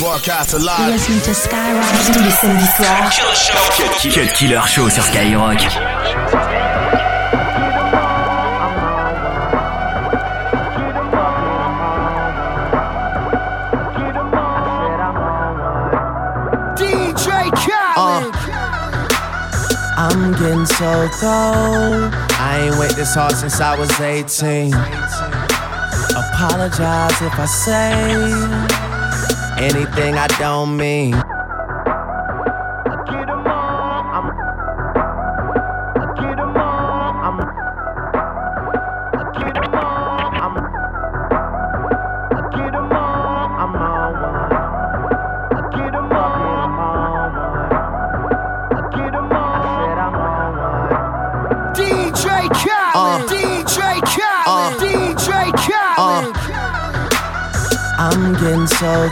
Broadcast alive. Listen to Skyrock tous les samedis soirs. Cut Killer Show sur Skyrock. Uh. I'm getting so cold. I ain't wait this hard since I was 18. Apologize if I say anything I don't mean.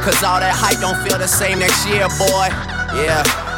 Cause all that hype don't feel the same next year, boy. Yeah.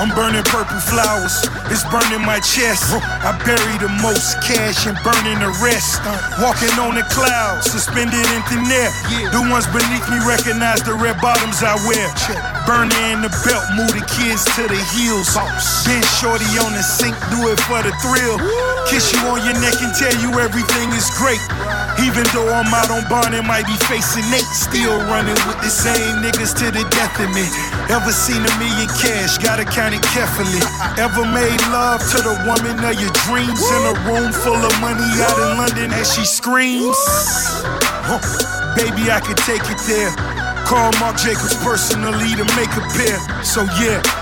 I'm burning purple flowers, it's burning my chest. I bury the most cash and burning the rest. Walking on the clouds, suspended in thin air. The ones beneath me recognize the red bottoms I wear. Burning in the belt, move the kids to the heels. Been shorty on the sink, do it for the thrill. Kiss you on your neck and tell you everything is great. Even though I'm out on bond and might be facing eight, still running with the same niggas to the death of me. Ever seen a million cash? Gotta count it carefully. Ever made love to the woman of your dreams in a room full of money out in London as she screams? Huh. Baby, I could take it there. Call Marc Jacobs personally to make a pair. So yeah.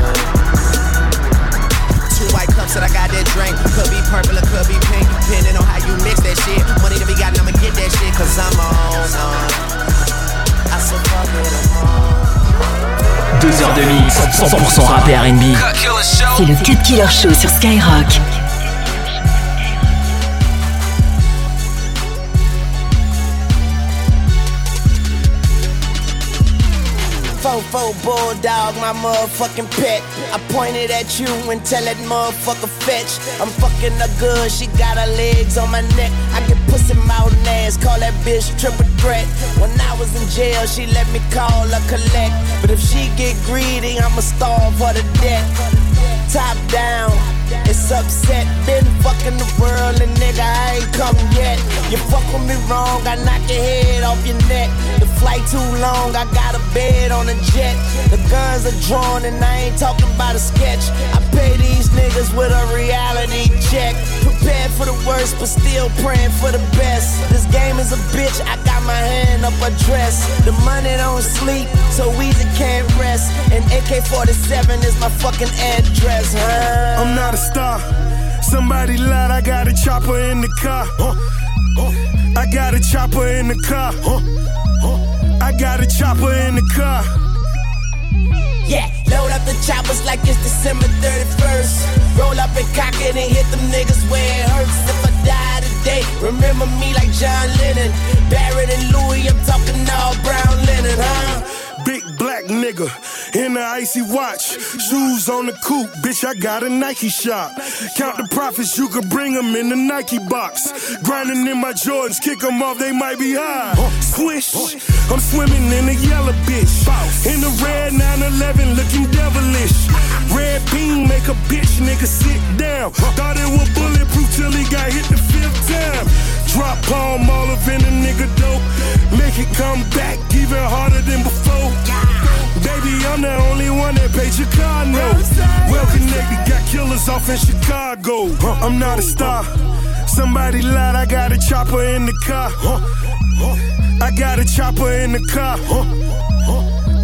I got that drink. Could be purple or could be pink, depending on how you mix that shit. Money to be gotten, I'ma get that shit, cause I'm on. I said, fuck it, I'm on. Deux heures de mix, 100% rap et R&B. C'est le Cut Killer Show sur Skyrock. Fofo bulldog, my motherfucking pet. I pointed at you and tell that motherfucker fetch. I'm fucking her good, she got her legs on my neck. I get pussy mouth and ass, call that bitch triple threat. When I was in jail, she let me call her collect. But if she get greedy, I'ma starve her to death. Top down it's upset, been fucking the world, and nigga, I ain't come yet. You fuck with me wrong, I knock your head off your neck. The flight too long, I got a bed on a jet. The guns are drawn, and I ain't talking about a sketch. I pay these niggas with a reality check. Prepared for the worst, but still praying for the best. This game is a bitch, I got my hand up a dress. The money don't sleep, so easy can't rest. And AK 47 is my fucking address, huh? I'm not a star. Somebody lied, I gotta chopper in the car. I got a chopper in the car. I got a chopper in the car. Yeah, load up the choppers like it's December 31st. Roll up and cock it and hit them niggas where it hurts. If I die today, remember me like John Lennon. Barrett and Louis, I'm talking all brown linen, huh? Black nigga in the icy watch. Shoes on the coupe, bitch, I got a Nike shop. Count the profits, you could bring them in the Nike box. Grinding in my Jordans, kick them off, they might be high. Swish, I'm swimming in a yellow bitch. In the red 911, looking devilish. Red beam make a bitch nigga sit down. Thought it was bulletproof till he got hit the fifth time. Drop palm all up in a nigga dope. Make it come back even harder than before. Baby, I'm the only one that paid your car note. Well connected, got killers off in Chicago. I'm not a star. Somebody lied, I got a chopper in the car. I got a chopper in the car.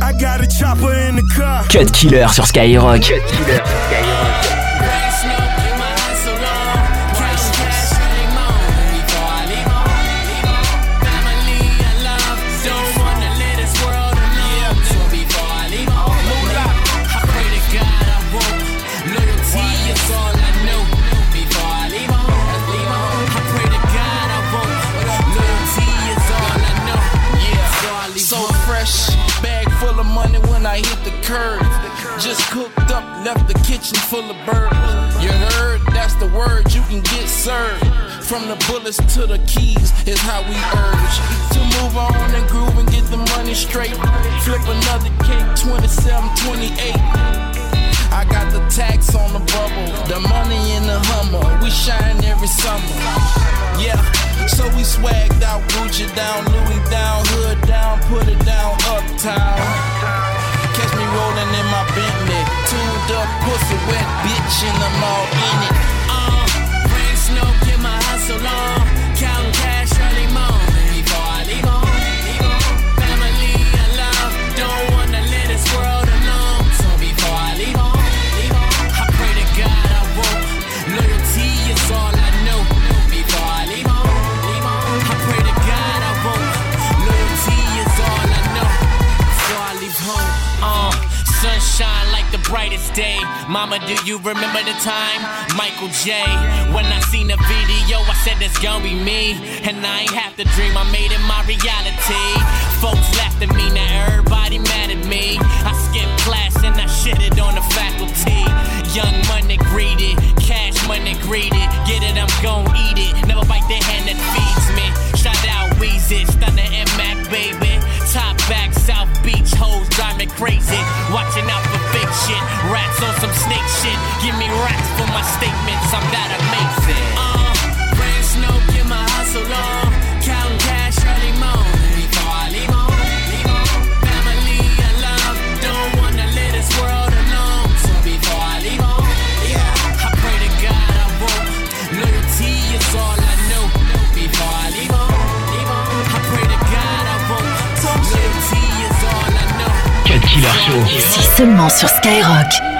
I got a chopper in the car. Cut Killer sur Skyrock. Cut Killer sur Skyrock. Just cooked up, left the kitchen full of birds. You heard? That's the word you can get served. From the bullets to the keys is how we urge to move on and groove and get the money straight. Flip another cake, 27, 28. I got the tax on the bubble, the money in the Hummer. We shine every summer. Yeah, so we swagged out, Gucci down, and I'm all Mama, do you remember the time? Michael J. When I seen the video, I said it's gonna be me. And I ain't have to dream, I made it my reality. Folks laughed at me, now everybody mad at me. I skipped class and I shitted on the faculty. Young money greedy, cash money greedy. Get it, I'm gon' eat it. Statements, I'm that amazing. Uh, rain, snow, get my hustle on. Counting cash early morning before I leave home. Family and love, don't wanna live this world alone. So before I leave home, I pray to God I won't. Loyalty is all I know. Before I leave home, I pray to God I won't. Loyalty is all I know. Cut Killer Show. Ici seulement sur Skyrock.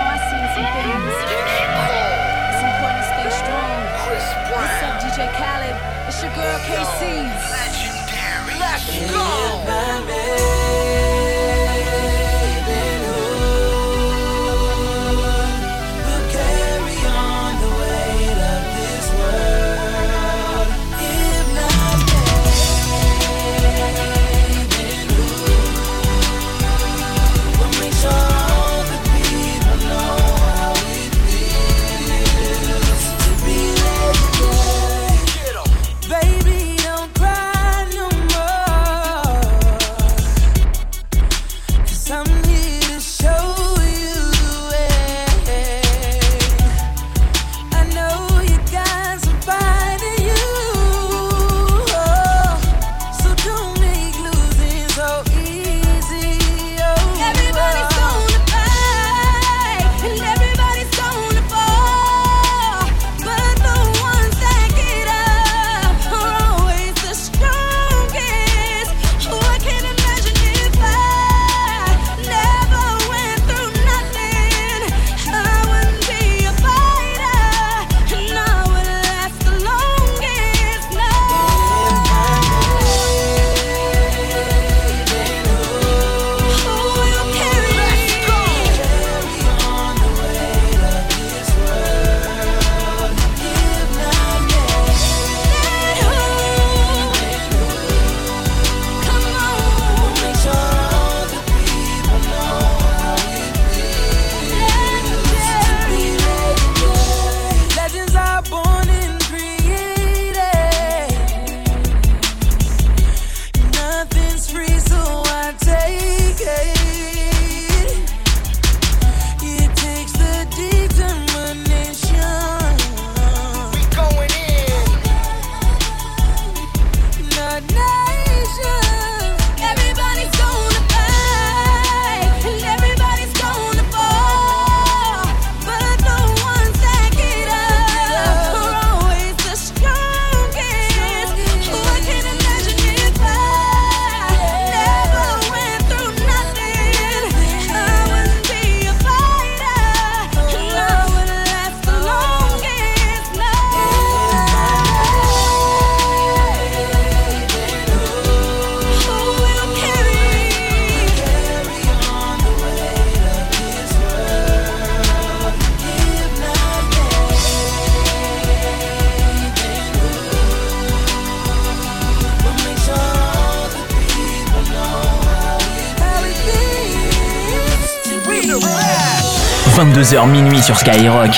22h minuit sur Skyrock.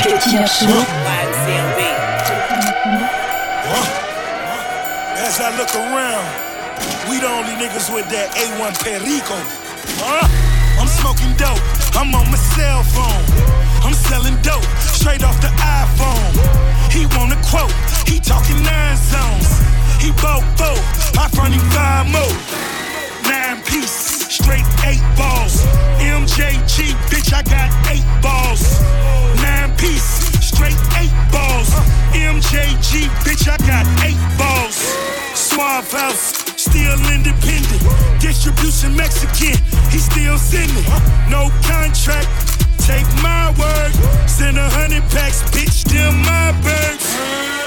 As I look around, we the only niggas with that A1 Perico. Huh? I'm smoking dope, I'm on my cell phone. I'm selling dope, straight off the iPhone. He want a quote, he talking nine zones. He bought four, I front him five more. Nine piece, straight eight balls. MJG, bitch, I got eight balls. Nine piece, straight eight balls. MJG, bitch, I got eight balls. Suave House, still independent. Distribution Mexican, he still sending. No contract, take my word. Send a hundred packs, bitch, them my birds.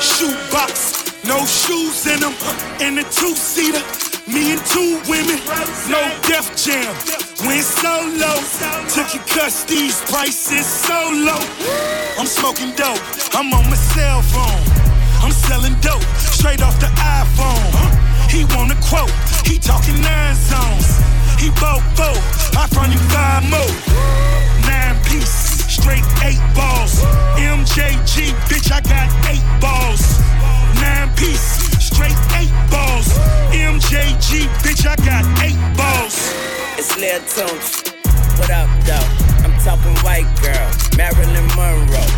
Shoebox, no shoes in them. In the two seater, me and two women. No Def Jam, went solo. Took your cuss, these prices so low. I'm smoking dope, I'm on my cell phone. I'm selling dope, straight off the iPhone. He want a quote, he talking nine zones. He four, I front him five more. Nine piece, straight eight balls. MJG, bitch, I got eight balls. Nine piece, straight eight balls. MJG, bitch, I got eight balls. It's Lil Tunch. What up, though? I'm talking white girl, Marilyn Monroe.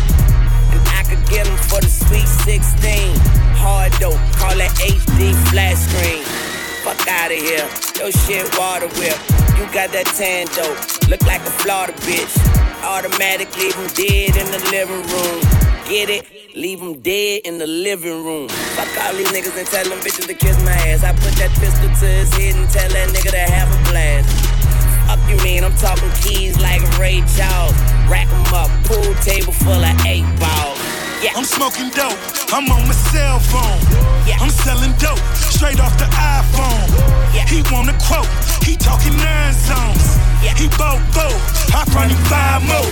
And I could get 'em for the sweet 16. Hard dope, call it HD flat screen. Fuck out of here, your shit water whip. You got that tan dope, look like a Florida bitch. Automatic, leave 'em dead in the living room. Get it? Leave 'em dead in the living room. Fuck all these niggas and tell them bitches to kiss my ass. I put that pistol to his head and tell that nigga to have a blast. Fuck you mean? I'm talking keys like Ray Charles. Rack 'em up, pool table full of eight balls. Yeah. I'm smoking dope, I'm on my cell phone. Yeah. I'm selling dope, straight off the iPhone. Yeah. He want a quote, he talking nine zones. Yeah. He bought four, I front him five more.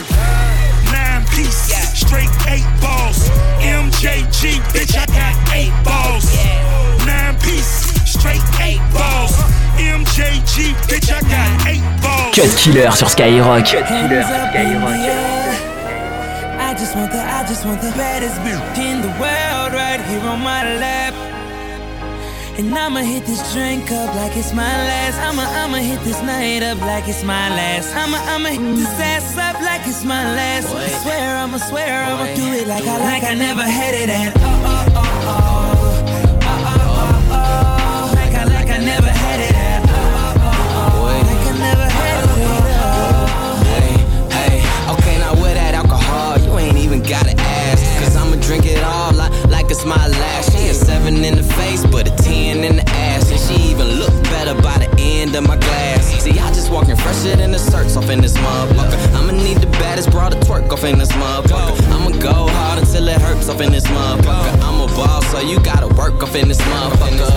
Nine piece, Yeah. straight eight balls. MJG, bitch, I got eight balls. Nine piece, straight eight balls. MJG, bitch, I got eight balls. Cut Killer sur Skyrock. Hands up in the air. I just want the, I just want the baddest bitch in the world right here on my lap. And I'ma hit this drink up like it's my last. I'ma, I'ma hit this night up like it's my last. I'ma, I'ma hit this ass up like it's my last. I swear, I'ma swear, I'ma do it like I, like I never had it at. Oh, seven in the face, but a ten in the ass. And she even look better by the end of my glass. See, I just walking fresher than the circs off in this motherfucker. I'ma need the baddest broad to twerk off in this motherfucker. I'ma go hard until it hurts off in this motherfucker. I'm a boss, so you gotta work off in this motherfucker.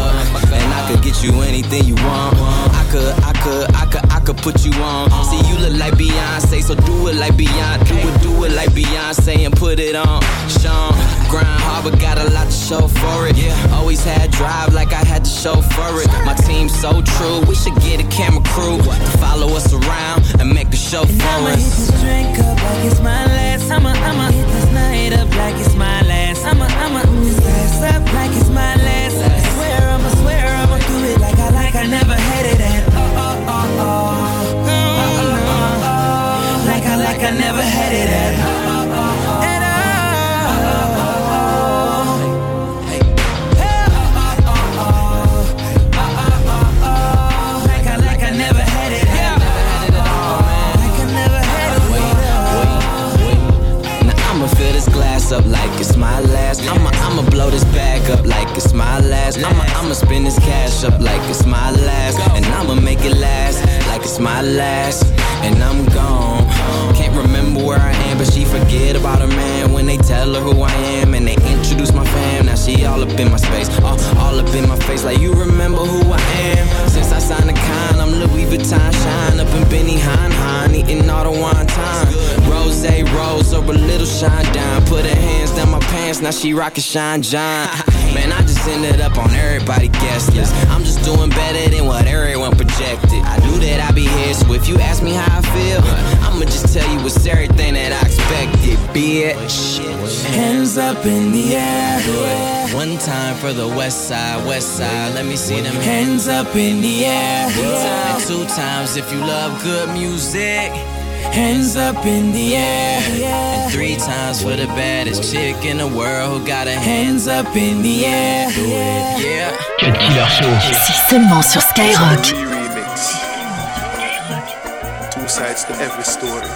And I could get you anything you want. I could, I could, I could, I could put you on. See, you look like Beyonce, so do it like Beyonce. Do it, do it like Beyonce and put it on. Sean, grind hard, but got a lot to show for it. Always had drive like I had to show for it. My team's so true, we should get a camera crew to follow us around and make a show And for I'ma hit this drink up like it's my last. I'ma, I'ma hit this night up like it's my last. I'ma, I'ma this ass up like it's my last. My last. I'ma I'ma spin this cash up like it's my last. And I'ma make it last like it's my last. And I'm gone. Can't remember where I am, but she forget about her man when they tell her who I am and they introduce my fam. Now she all up in my space, all, all up in my face. Like you remember who I am. Since I signed the con, I'm Louis Vuitton shine up in Benny Hine Hine, eating all the wine time. Rose rose or a little shine down. Put her hands down my pants, now she rockin' Sean John. Man, I just ended up on everybody guest list. I'm just doing better than what everyone projected. I knew that I'd be here, so if you ask me how I feel, I'ma just tell you it's everything that I expected, bitch. Hands up in the air. One time for the west side, west side. Let me see them hands up in the air. And two times if you love good music. Hands up in the air. And three times for the baddest chick in the world who got her hands up in the air. Yeah. Cut Killer Show. C'est seulement sur Skyrock. remix. Two sides to every story.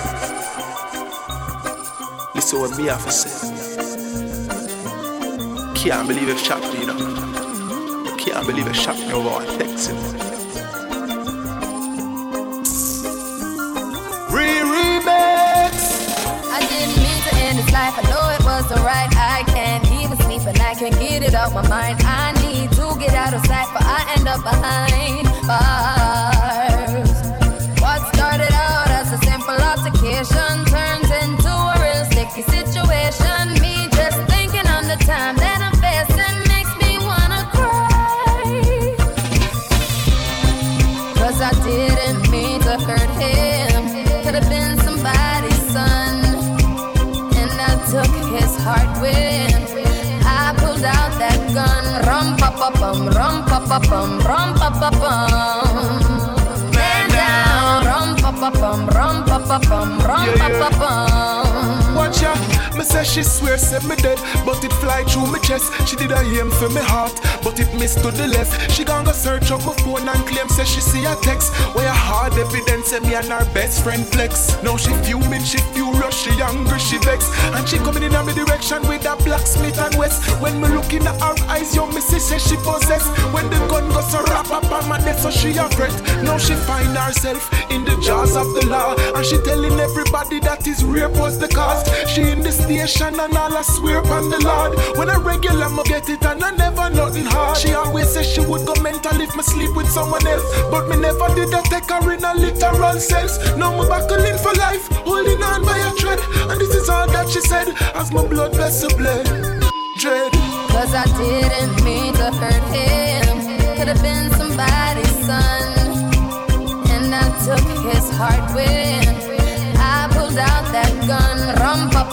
Listen what me have to say. Can't believe it shot me, you know. Can't believe it shot me over one text. Re-remix. Right. I can't even sleep and I can't get it out my mind. I need to get out of sight, but I end up behind bars. What started out as a simple altercation turns into a real sticky situation. Pa bum, rum pa pa bum, rum pa pa bum. Man down, rum pa pa bum, rum pa pa bum, rum pa pa bum. Watch out, me say she swear said me dead, but it fly through my chest. She did a aim for me heart, but it missed to the left. She gone go search up my phone and claim say she see a text. Where a hard evidence say me and her best friend flex. Now she fuming, she furious, she angry, she vex, and she coming in my direction with a black Smith and Wesson. When me looking at her eyes, yo me see say she possess. When the gun goes so rap up on my neck, so she a fret. Now she find herself in the jaws of the law, and she telling everybody that his rape was the cause. She in the station and all I swear upon the Lord. When I regular, me get it and I never nothing hard. She always says she would go mental if me sleep with someone else, but me never did that take her in a literal sense. Now me battling for life, holding on by a thread, and this is all that she said as my blood vessel bled. Dread. Cause I didn't mean to hurt him. Could have been somebody's son. And I took his heart when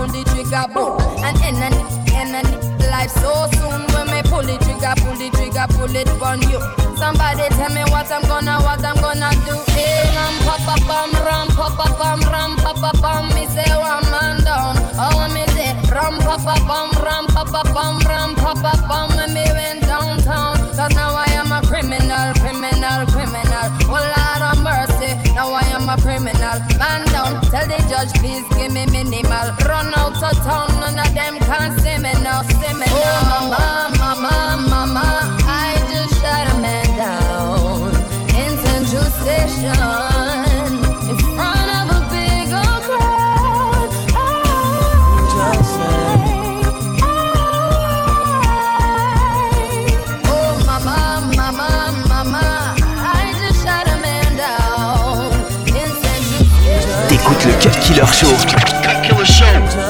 Pull the trigger, boom? And end and end and life so soon when me pull the trigger, pull the trigger, pull it on you. Somebody tell me what I'm gonna, what I'm gonna do. Hey, ram pa pa bum, ram pa pa bum, ram pa pa bum. Me say one man down. Oh, me say ram pa pa bum, ram pa pa bum, ram pa pa bum. And me went downtown. Cause now I am a criminal, criminal, criminal. Oh Lord of mercy, now I am a criminal. Man down, tell the judge please give me minimal. Killer Show. Killer Show.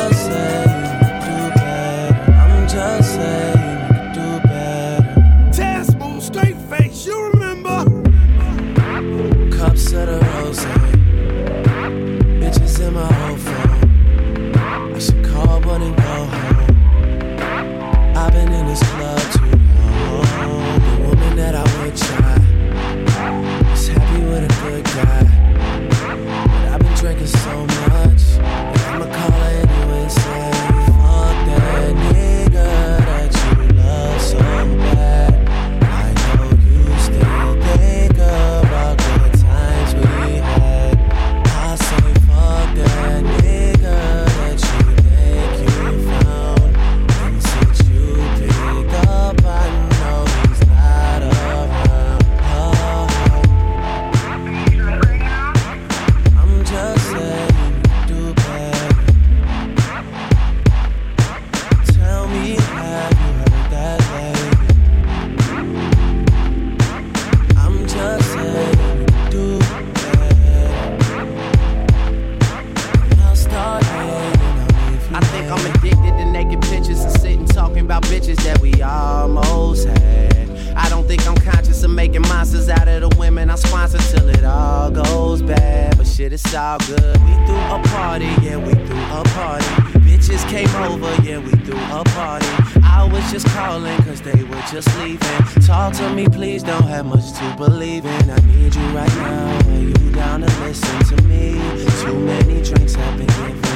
about bitches that we almost had. I don't think I'm conscious of making monsters out of the women I sponsor till it all goes bad. But shit, it's all good. We threw a party, yeah, we threw a party. Bitches came over, yeah, we threw a party. I was just calling, cause they were just leaving. Talk to me, please, don't have much to believe in. I need you right now, are you down to listen to me? Too many drinks have been given.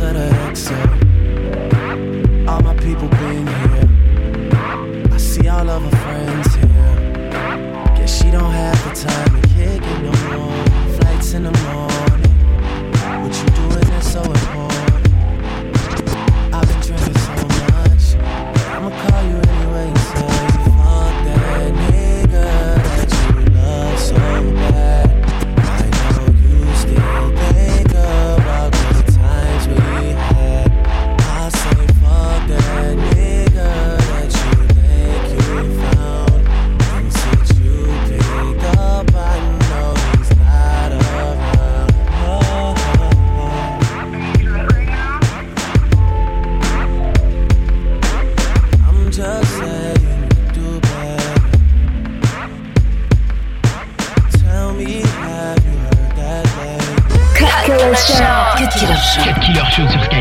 Of the XO.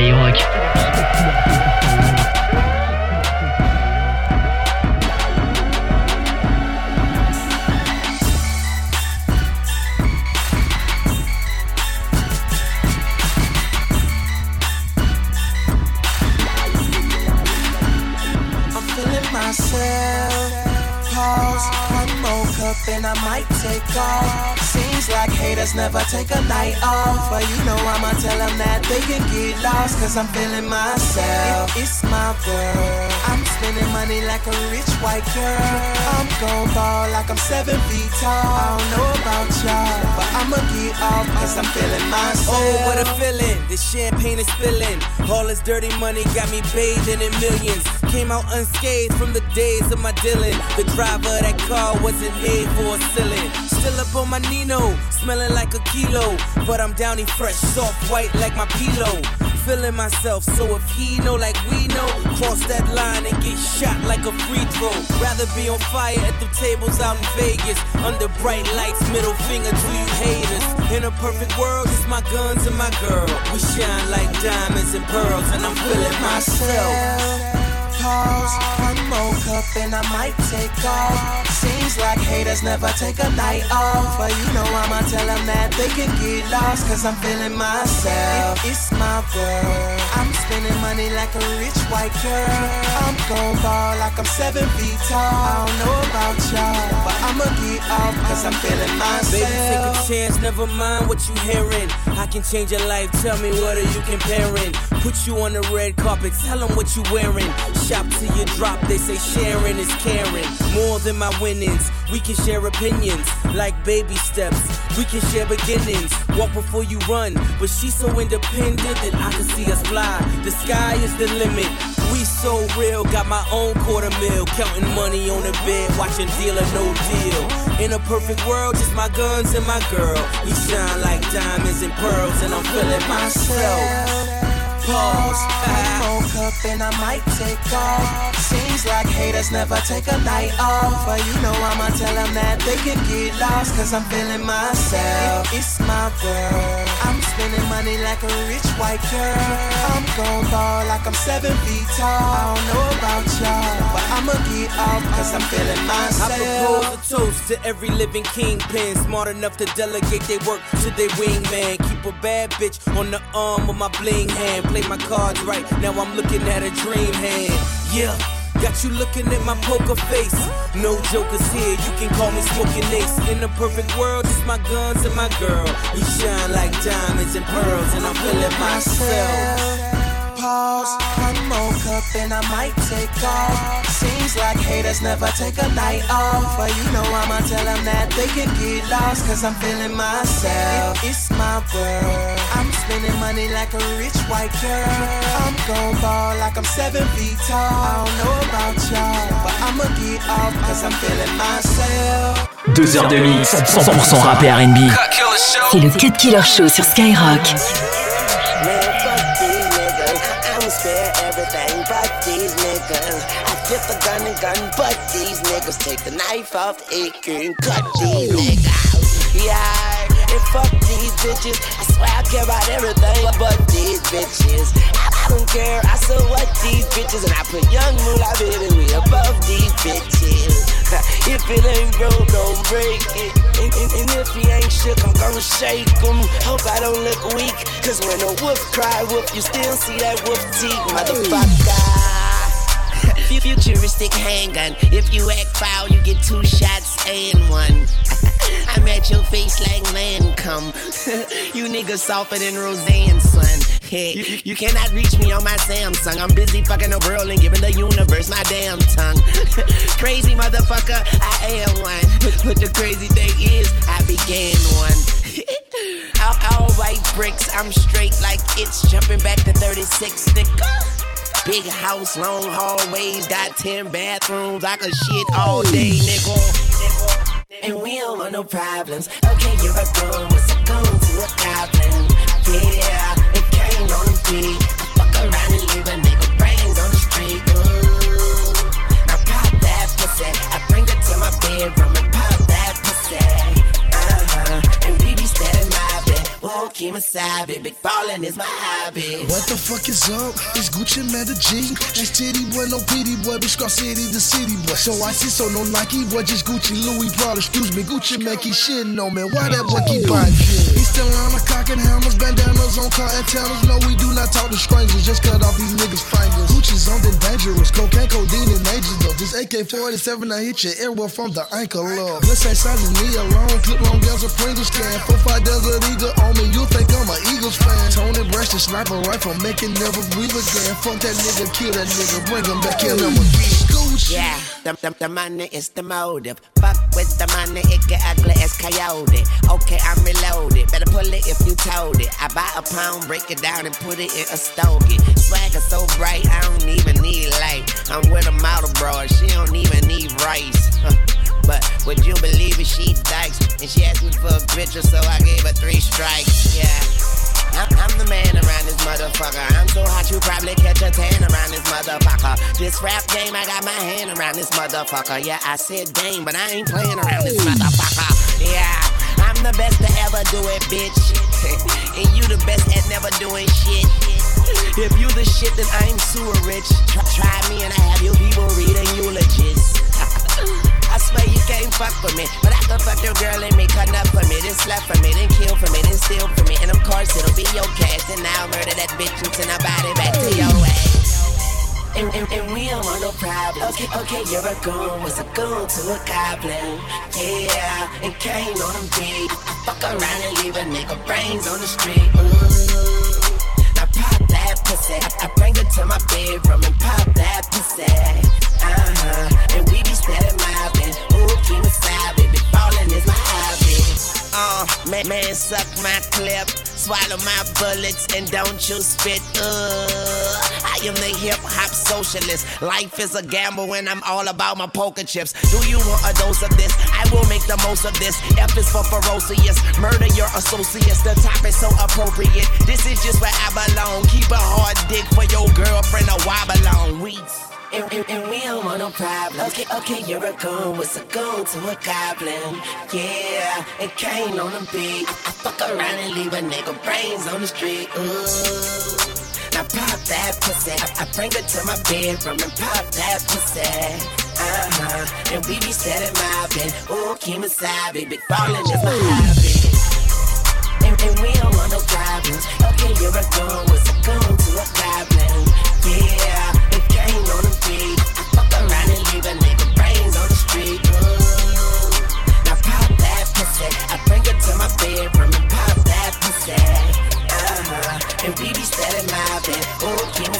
Skyrock. And I might take off. Seems like haters never take a night off. Can get lost. Cause I'm feeling myself. It's my world. I'm spending money like a rich white girl. I'm gon' ball like I'm seven feet tall. I don't know about y'all, but I'ma get off cause I'm feeling myself. Oh, what a feeling. The champagne is spilling. All this dirty money got me bathing in millions. Came out unscathed from the days of my dealing. The driver of that car wasn't made for a ceiling. Still up on my Nino, smelling like a kilo. But I'm downy fresh, soft white like my pillow. Feeling myself, so if he know like we know, cross that line and get shot like a free throw. Rather be on fire at the tables out in Vegas. Under bright lights, middle finger to you haters. In a perfect world, it's my guns and my girl. We shine like diamonds and pearls, and I'm feeling myself. Pause, one more cup and I might take off. Seems like haters never take a night off. But you know I'ma tell them that they can get lost. Cause I'm feeling myself. It's my world. I'm spending money like a rich white girl. I'm gon' ball like I'm seven feet tall. I don't know about y'all, but I'ma get off. Cause I'm feeling myself. Baby, take a chance, never mind what you hearing. I can change your life, tell me what are you comparing? Put you on the red carpet, tell them what you wearing. Shop till you drop, they say sharing is caring. More than my winnings, we can share opinions. Like baby steps, we can share beginnings. Walk before you run, but she's so independent that I can see us fly. The sky is the limit. We so real, got my own quarter mil. Counting money on the bed, watching deal or no deal. In a perfect world, just my guns and my girl. We shine like diamonds and pearls, and I'm feeling myself. Pause, one more cup and I might take off. Seems like haters never take a night off. But you know I'ma tell them that they can get lost. Cause I'm feeling myself. It's my world. I'm spending money like a rich white girl. I'm gon' ball like I'm seven feet tall. I don't know about y'all, but I'ma get off. Cause I'm feeling I myself. propose a toast to every living kingpin, smart enough to delegate their work to their wingman. Keep a bad bitch on the arm of my bling hand. Play my cards right, now I'm looking at a dream hand. Yeah. Got you looking at my poker face. No jokers here, you can call me smoking ace. In the perfect world, it's my guns and my girl. We shine like diamonds and pearls, and I'm feeling myself. Pause, and I might take off. Seems like haters never take a night off. But you know I'ma tell them that they can get lost. Cause I'm feeling myself. It's my world. I'm spending money like a rich white girl. I'm gon' ball like I'm seven feet tall. I don't know about y'all, but I'ma get off cause I'm feeling myself. Deux heures de mix, 100% rap et R&B. C'est le Cut Killer Show sur Skyrock. Everything but these niggas. I flip a gun and gun, but these niggas take the knife off AK and cut these niggas. Yeah, and fuck these bitches. I swear I care about everything but these bitches. I, I don't care. I so what these bitches, and I put young moolah baby we above these bitches. If it ain't broke, don't break it. And, and, and if he ain't shook, I'm gonna shake him. Hope I don't look weak. Cause when a wolf cry wolf, you still see that wolf teeth, motherfucker. Futuristic handgun. If you act foul, you get two shots and one. I'm at your face like Lancôme. you niggas softer than Roseanne, son. Hey, you, you cannot reach me on my Samsung. I'm busy fucking the world and giving the universe my damn tongue. crazy motherfucker, I am one. But, but the crazy thing is, I began one. all, all white bricks, I'm straight like it's jumping back to 36, nigga. Big house, long hallways, got 10 bathrooms. I could shit all day, nigga. And we don't want no problems. Okay, you're a goon, what's a goon to a goblin? Yeah, came on the beat. I fuck around and leave a nigga brains on the street. Ooh. Now pop that pussy. I bring it to my bedroom and pop that pussy. Uh-huh. And we be steady. Won't keep my big ballin' is my hobby. What the fuck is up? It's Gucci Mane the G. Just titty boy, no pity boy, bitch Scar City the city boy. So I see so no Nike boy, just Gucci Louis Prada. Excuse me, Gucci Mane keep shitting on me. Why that boy keep buying shit? He still on the cock and hammers, bandanas on car antennas. No, we do not talk to strangers, just cut off these niggas' fingers. Gucci's something dangerous, cocaine, codeine, and majors though. This AK-47 I hit your everywhere from the ankle up. This ain't size is me alone, clip long as a Pringles can. Four five desert eagle on me, you think I'm a Eagles fan? Tony Brash the sniper rifle, make it never breathe again. Fuck that nigga, kill that nigga, bring him back in, I'm a Gucci. Yeah, the, the, the money is the motive. Fuck with the money, it get ugly as coyote. Okay, I'm reloaded. Better pull it if you told it. I buy a pound, break it down, and put it in a stogie. Swagger so bright, I don't even need light. I'm with a model broad, she don't even need rice. But would you believe it? She dykes. And she asked me for a picture, so I gave her three strikes. Yeah. I'm, I'm the man around this motherfucker. I'm so hot you probably catch a tan around this motherfucker. This rap game, I got my hand around this motherfucker. Yeah, I said game, but I ain't playing around this motherfucker. Yeah, I'm the best to ever do it, bitch. and you the best at never doing shit. If you the shit, then I'm sewer rich. Try, try me and I have you people reading eulogies. Swear you can't fuck with me. But I can fuck your girl and make her nut for me. Then slap for me, then kill for me, then steal for me. And of course it'll be your cash. Then I'll murder that bitch and send her body back to your ass. And, and, and we don't want no problem. Okay, okay, you're a goon. What's a goon to a goblin. Yeah, and Kane on them beat. I fuck around and leave a nigga brains on the street. Ooh. Pussy. I, bring it to my bedroom and pop that pussy. Uh-huh. And we be steady mobbing. Ooh, keep me side, baby. Ballin' is my hobby. Uh, man, man, suck my clip. Swallow my bullets and don't you spit. Uh, I am the hip hop socialist. Life is a gamble and I'm all about my poker chips. Do you want a dose of this? I will make the most of this. F is for ferocious. Murder your associates. The top is so appropriate. This is just where I belong. Keep a hard dick for your girlfriend or wobble on. We. And, and, and we don't want no problem. Okay, okay, you're a goon. What's a goon to a goblin? Yeah, and Kane on the beat. I fuck around and leave a nigga brains on the street. Ooh. Now pop that pussy. I, I bring it to my bedroom and pop that pussy. Uh-huh. And we be steady mobbing. Ooh, keep me side, baby. Ballin' is my hobby. And, and we don't want no problems. Okay, you're a goon. What's a goon to a goblin? Yeah, and I fuck around and leave a nigga brains on the street. Now pop that pussy. I to my pop that pussy. Uh-huh. And we be. Ooh, keep me